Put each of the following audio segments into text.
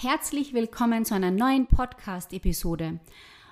Herzlich willkommen zu einer neuen Podcast-Episode.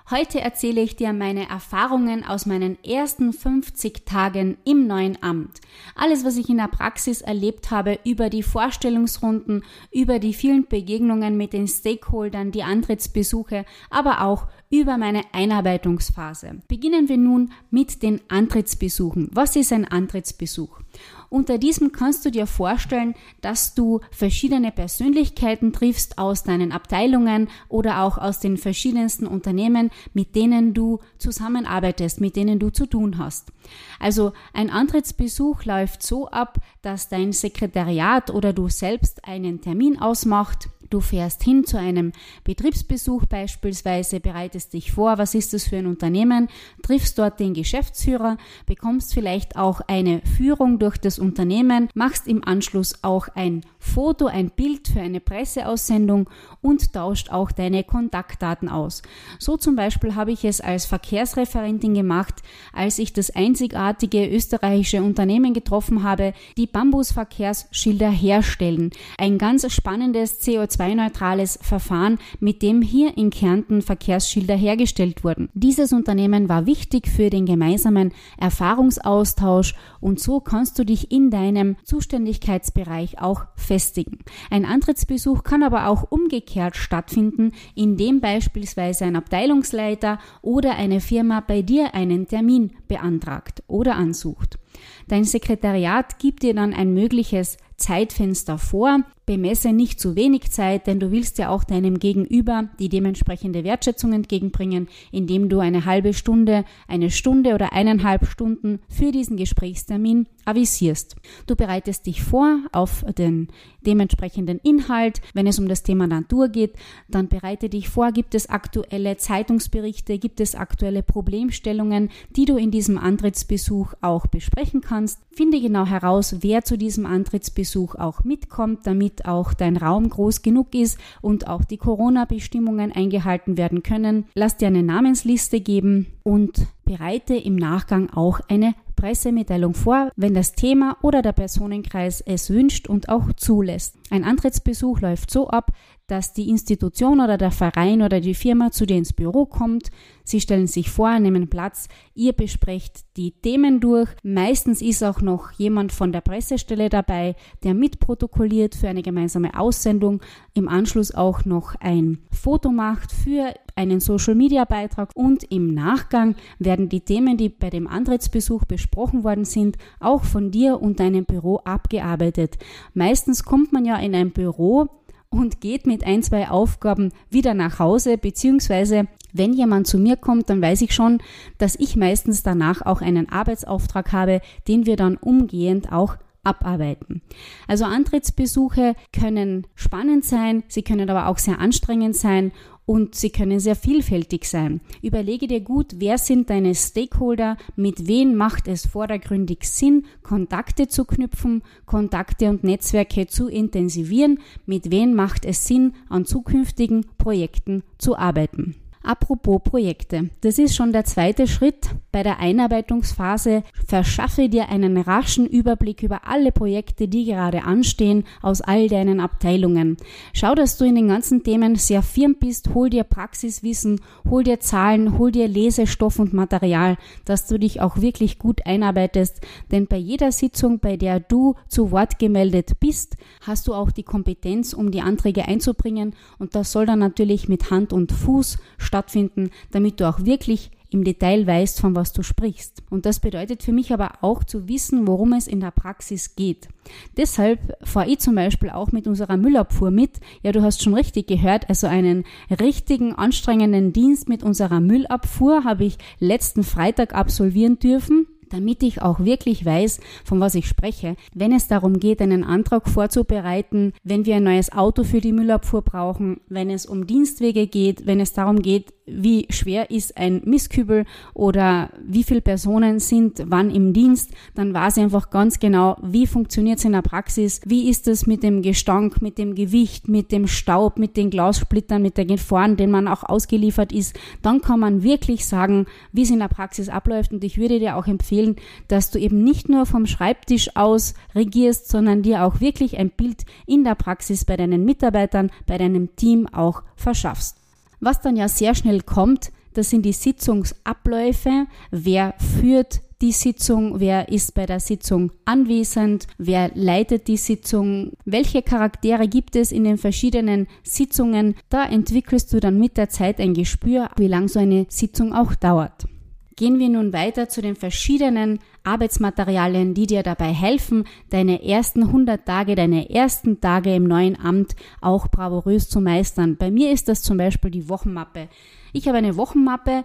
Heute erzähle ich dir meine Erfahrungen aus meinen ersten 50 Tagen im neuen Amt. Alles, was ich in der Praxis erlebt habe über die Vorstellungsrunden, über die vielen Begegnungen mit den Stakeholdern, die Antrittsbesuche, aber auch über meine Einarbeitungsphase. Beginnen wir nun mit den Antrittsbesuchen. Was ist ein Antrittsbesuch? Unter diesem kannst du dir vorstellen, dass du verschiedene Persönlichkeiten triffst aus deinen Abteilungen oder auch aus den verschiedensten Unternehmen, mit denen du zusammenarbeitest, mit denen du zu tun hast. Also ein Antrittsbesuch läuft so ab, dass dein Sekretariat oder du selbst einen Termin ausmacht, Du fährst hin zu einem Betriebsbesuch beispielsweise, bereitest dich vor, was ist das für ein Unternehmen, triffst dort den Geschäftsführer, bekommst vielleicht auch eine Führung durch das Unternehmen, machst im Anschluss auch ein Foto, ein Bild für eine Presseaussendung und tauscht auch deine Kontaktdaten aus. So zum Beispiel habe ich es als Verkehrsreferentin gemacht, als ich das einzigartige österreichische Unternehmen getroffen habe, die Bambusverkehrsschilder herstellen. Ein ganz spannendes CO2-neutrales Verfahren, mit dem hier in Kärnten Verkehrsschilder hergestellt wurden. Dieses Unternehmen war wichtig für den gemeinsamen Erfahrungsaustausch und so kannst du dich in deinem Zuständigkeitsbereich auch festigen. Ein Antrittsbesuch kann aber auch umgekehrt stattfinden, indem beispielsweise ein Abteilungsleiter oder eine Firma bei dir einen Termin beantragt oder ansucht. Dein Sekretariat gibt dir dann ein mögliches Zeitfenster vor. Bemesse nicht zu wenig Zeit, denn du willst ja auch deinem Gegenüber die dementsprechende Wertschätzung entgegenbringen, indem du eine halbe Stunde, eine Stunde oder eineinhalb Stunden für diesen Gesprächstermin avisierst. Du bereitest dich vor auf den dementsprechenden Inhalt. Wenn es um das Thema Natur geht, dann bereite dich vor. Gibt es aktuelle Zeitungsberichte? Gibt es aktuelle Problemstellungen, die du in diesem Antrittsbesuch auch besprechen kannst? Finde genau heraus, wer zu diesem Antrittsbesuch auch mitkommt, damit damit auch dein Raum groß genug ist und auch die Corona-Bestimmungen eingehalten werden können. Lass dir eine Namensliste geben und bereite im Nachgang auch eine Pressemitteilung vor, wenn das Thema oder der Personenkreis es wünscht und auch zulässt. Ein Antrittsbesuch läuft so ab, dass die Institution oder der Verein oder die Firma zu dir ins Büro kommt. Sie stellen sich vor, nehmen Platz, ihr besprecht die Themen durch. Meistens ist auch noch jemand von der Pressestelle dabei, der mitprotokolliert für eine gemeinsame Aussendung, im Anschluss auch noch ein Foto macht für einen Social-Media-Beitrag und im Nachgang werden die Themen, die bei dem Antrittsbesuch besprochen worden sind, auch von dir und deinem Büro abgearbeitet. Meistens kommt man ja in ein Büro, und geht mit ein, zwei Aufgaben wieder nach Hause, beziehungsweise wenn jemand zu mir kommt, dann weiß ich schon, dass ich meistens danach auch einen Arbeitsauftrag habe, den wir dann umgehend auch abarbeiten. Also Antrittsbesuche können spannend sein, sie können aber auch sehr anstrengend sein und sie können sehr vielfältig sein. Überlege dir gut, wer sind deine Stakeholder, mit wem macht es vordergründig Sinn, Kontakte zu knüpfen, Kontakte und Netzwerke zu intensivieren, mit wem macht es Sinn, an zukünftigen Projekten zu arbeiten. Apropos Projekte. Das ist schon der zweite Schritt bei der Einarbeitungsphase. Verschaffe dir einen raschen Überblick über alle Projekte, die gerade anstehen, aus all deinen Abteilungen. Schau, dass du in den ganzen Themen sehr firm bist, hol dir Praxiswissen, hol dir Zahlen, hol dir Lesestoff und Material, dass du dich auch wirklich gut einarbeitest. Denn bei jeder Sitzung, bei der du zu Wort gemeldet bist, hast du auch die Kompetenz, um die Anträge einzubringen. Und das soll dann natürlich mit Hand und Fuß stattfinden stattfinden, damit du auch wirklich im Detail weißt, von was du sprichst. Und das bedeutet für mich aber auch zu wissen, worum es in der Praxis geht. Deshalb fahre ich zum Beispiel auch mit unserer Müllabfuhr mit. Ja, du hast schon richtig gehört, also einen richtigen, anstrengenden Dienst mit unserer Müllabfuhr habe ich letzten Freitag absolvieren dürfen. Damit ich auch wirklich weiß, von was ich spreche. Wenn es darum geht, einen Antrag vorzubereiten, wenn wir ein neues Auto für die Müllabfuhr brauchen, wenn es um Dienstwege geht, wenn es darum geht, wie schwer ist ein Mistkübel oder wie viele Personen sind wann im Dienst, dann weiß ich einfach ganz genau, wie funktioniert es in der Praxis, wie ist es mit dem Gestank, mit dem Gewicht, mit dem Staub, mit den Glassplittern, mit den Gefahren, denen man auch ausgeliefert ist. Dann kann man wirklich sagen, wie es in der Praxis abläuft und ich würde dir auch empfehlen, dass du eben nicht nur vom Schreibtisch aus regierst, sondern dir auch wirklich ein Bild in der Praxis bei deinen Mitarbeitern, bei deinem Team auch verschaffst. Was dann ja sehr schnell kommt, das sind die Sitzungsabläufe. Wer führt die Sitzung? Wer ist bei der Sitzung anwesend? Wer leitet die Sitzung? Welche Charaktere gibt es in den verschiedenen Sitzungen? Da entwickelst du dann mit der Zeit ein Gespür, wie lang so eine Sitzung auch dauert. Gehen wir nun weiter zu den verschiedenen Arbeitsmaterialien, die dir dabei helfen, deine ersten 100 Tage, deine ersten Tage im neuen Amt auch bravourös zu meistern. Bei mir ist das zum Beispiel die Wochenmappe. Ich habe eine Wochenmappe,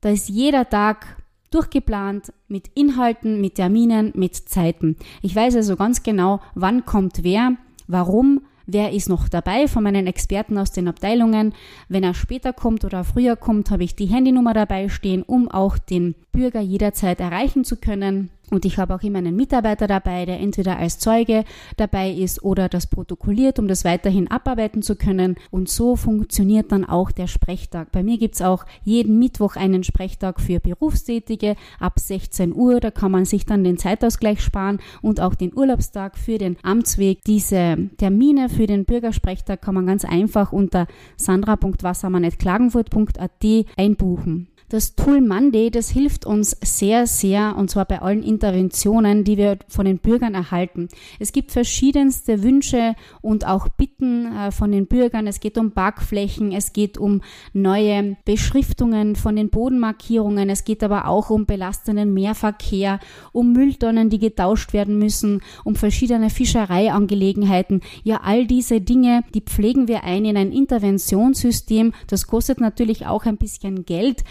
da ist jeder Tag durchgeplant mit Inhalten, mit Terminen, mit Zeiten. Ich weiß also ganz genau, wann kommt wer, warum, wer ist noch dabei von meinen Experten aus den Abteilungen. Wenn er später kommt oder früher kommt, habe ich die Handynummer dabei stehen, um auch den Bürger jederzeit erreichen zu können. Und ich habe auch immer einen Mitarbeiter dabei, der entweder als Zeuge dabei ist oder das protokolliert, um das weiterhin abarbeiten zu können. Und so funktioniert dann auch der Sprechtag. Bei mir gibt's auch jeden Mittwoch einen Sprechtag für Berufstätige ab 16 Uhr. Da kann man sich dann den Zeitausgleich sparen und auch den Urlaubstag für den Amtsweg. Diese Termine für den Bürgersprechtag kann man ganz einfach unter sandra.wassermann.klagenfurt.at einbuchen. Das Tool Monday, das hilft uns sehr, sehr, und zwar bei allen Interventionen, die wir von den Bürgern erhalten. Es gibt verschiedenste Wünsche und auch Bitten äh, von den Bürgern. Es geht um Parkflächen, es geht um neue Beschriftungen von den Bodenmarkierungen, es geht aber auch um belastenden Mehrverkehr, um Mülltonnen, die getauscht werden müssen, um verschiedene Fischereiangelegenheiten. Ja, all diese Dinge, die pflegen wir ein in ein Interventionssystem. Das kostet natürlich auch ein bisschen Geld,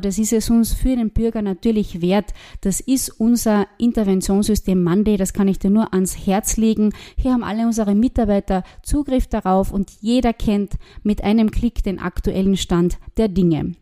das ist es uns für den Bürger natürlich wert. Das ist unser Interventionssystem Monday, das kann ich dir nur ans Herz legen. Hier haben alle unsere Mitarbeiter Zugriff darauf und jeder kennt mit einem Klick den aktuellen Stand der Dinge.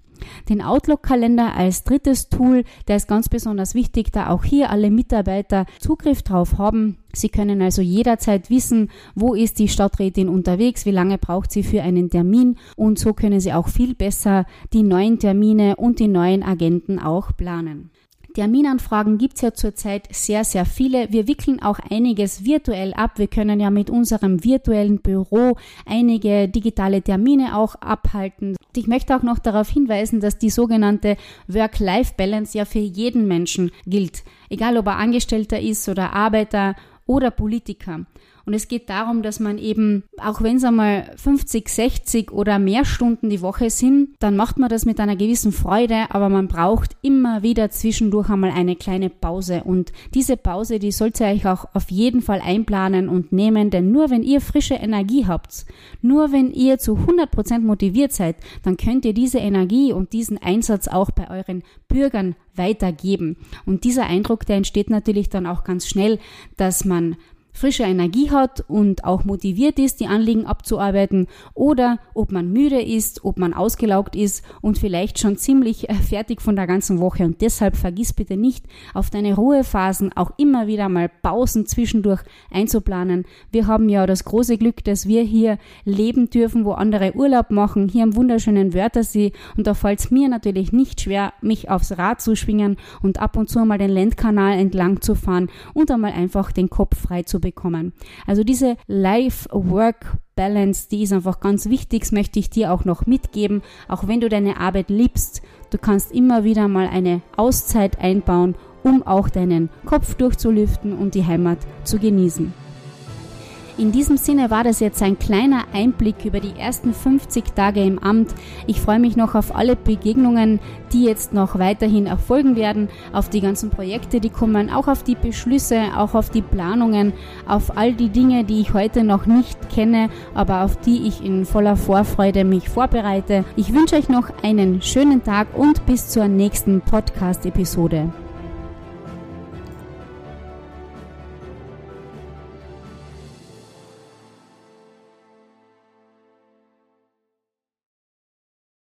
Den Outlook-Kalender als drittes Tool, der ist ganz besonders wichtig, da auch hier alle Mitarbeiter Zugriff drauf haben. Sie können also jederzeit wissen, wo ist die Stadträtin unterwegs, wie lange braucht sie für einen Termin und so können Sie auch viel besser die neuen Termine und die neuen Agenten auch planen. Terminanfragen gibt's ja zurzeit sehr, sehr viele. Wir wickeln auch einiges virtuell ab. Wir können ja mit unserem virtuellen Büro einige digitale Termine auch abhalten. Ich möchte auch noch darauf hinweisen, dass die sogenannte Work-Life-Balance ja für jeden Menschen gilt. Egal ob er Angestellter ist oder Arbeiter oder Politiker. Und es geht darum, dass man eben, auch wenn es einmal 50, 60 oder mehr Stunden die Woche sind, dann macht man das mit einer gewissen Freude, aber man braucht immer wieder zwischendurch einmal eine kleine Pause. Und diese Pause, die sollt ihr euch auch auf jeden Fall einplanen und nehmen, denn nur wenn ihr frische Energie habt, nur wenn ihr zu 100% motiviert seid, dann könnt ihr diese Energie und diesen Einsatz auch bei euren Bürgern weitergeben. Und dieser Eindruck, der entsteht natürlich dann auch ganz schnell, dass man frische Energie hat und auch motiviert ist, die Anliegen abzuarbeiten oder ob man müde ist, ob man ausgelaugt ist und vielleicht schon ziemlich äh, fertig von der ganzen Woche. Und deshalb vergiss bitte nicht, auf deine Ruhephasen auch immer wieder mal Pausen zwischendurch einzuplanen. Wir haben ja das große Glück, dass wir hier leben dürfen, wo andere Urlaub machen, hier am wunderschönen Wörthersee. Und da fällt es mir natürlich nicht schwer, mich aufs Rad zu schwingen und ab und zu mal den Landkanal entlang zu fahren und einmal einfach den Kopf frei zu bekommen. Also diese Life-Work-Balance, die ist einfach ganz wichtig, das möchte ich dir auch noch mitgeben. Auch wenn du deine Arbeit liebst, du kannst immer wieder mal eine Auszeit einbauen, um auch deinen Kopf durchzulüften und die Heimat zu genießen. In diesem Sinne war das jetzt ein kleiner Einblick über die ersten 50 Tage im Amt. Ich freue mich noch auf alle Begegnungen, die jetzt noch weiterhin erfolgen werden, auf die ganzen Projekte, die kommen, auch auf die Beschlüsse, auch auf die Planungen, auf all die Dinge, die ich heute noch nicht kenne, aber auf die ich in voller Vorfreude mich vorbereite. Ich wünsche euch noch einen schönen Tag und bis zur nächsten Podcast-Episode.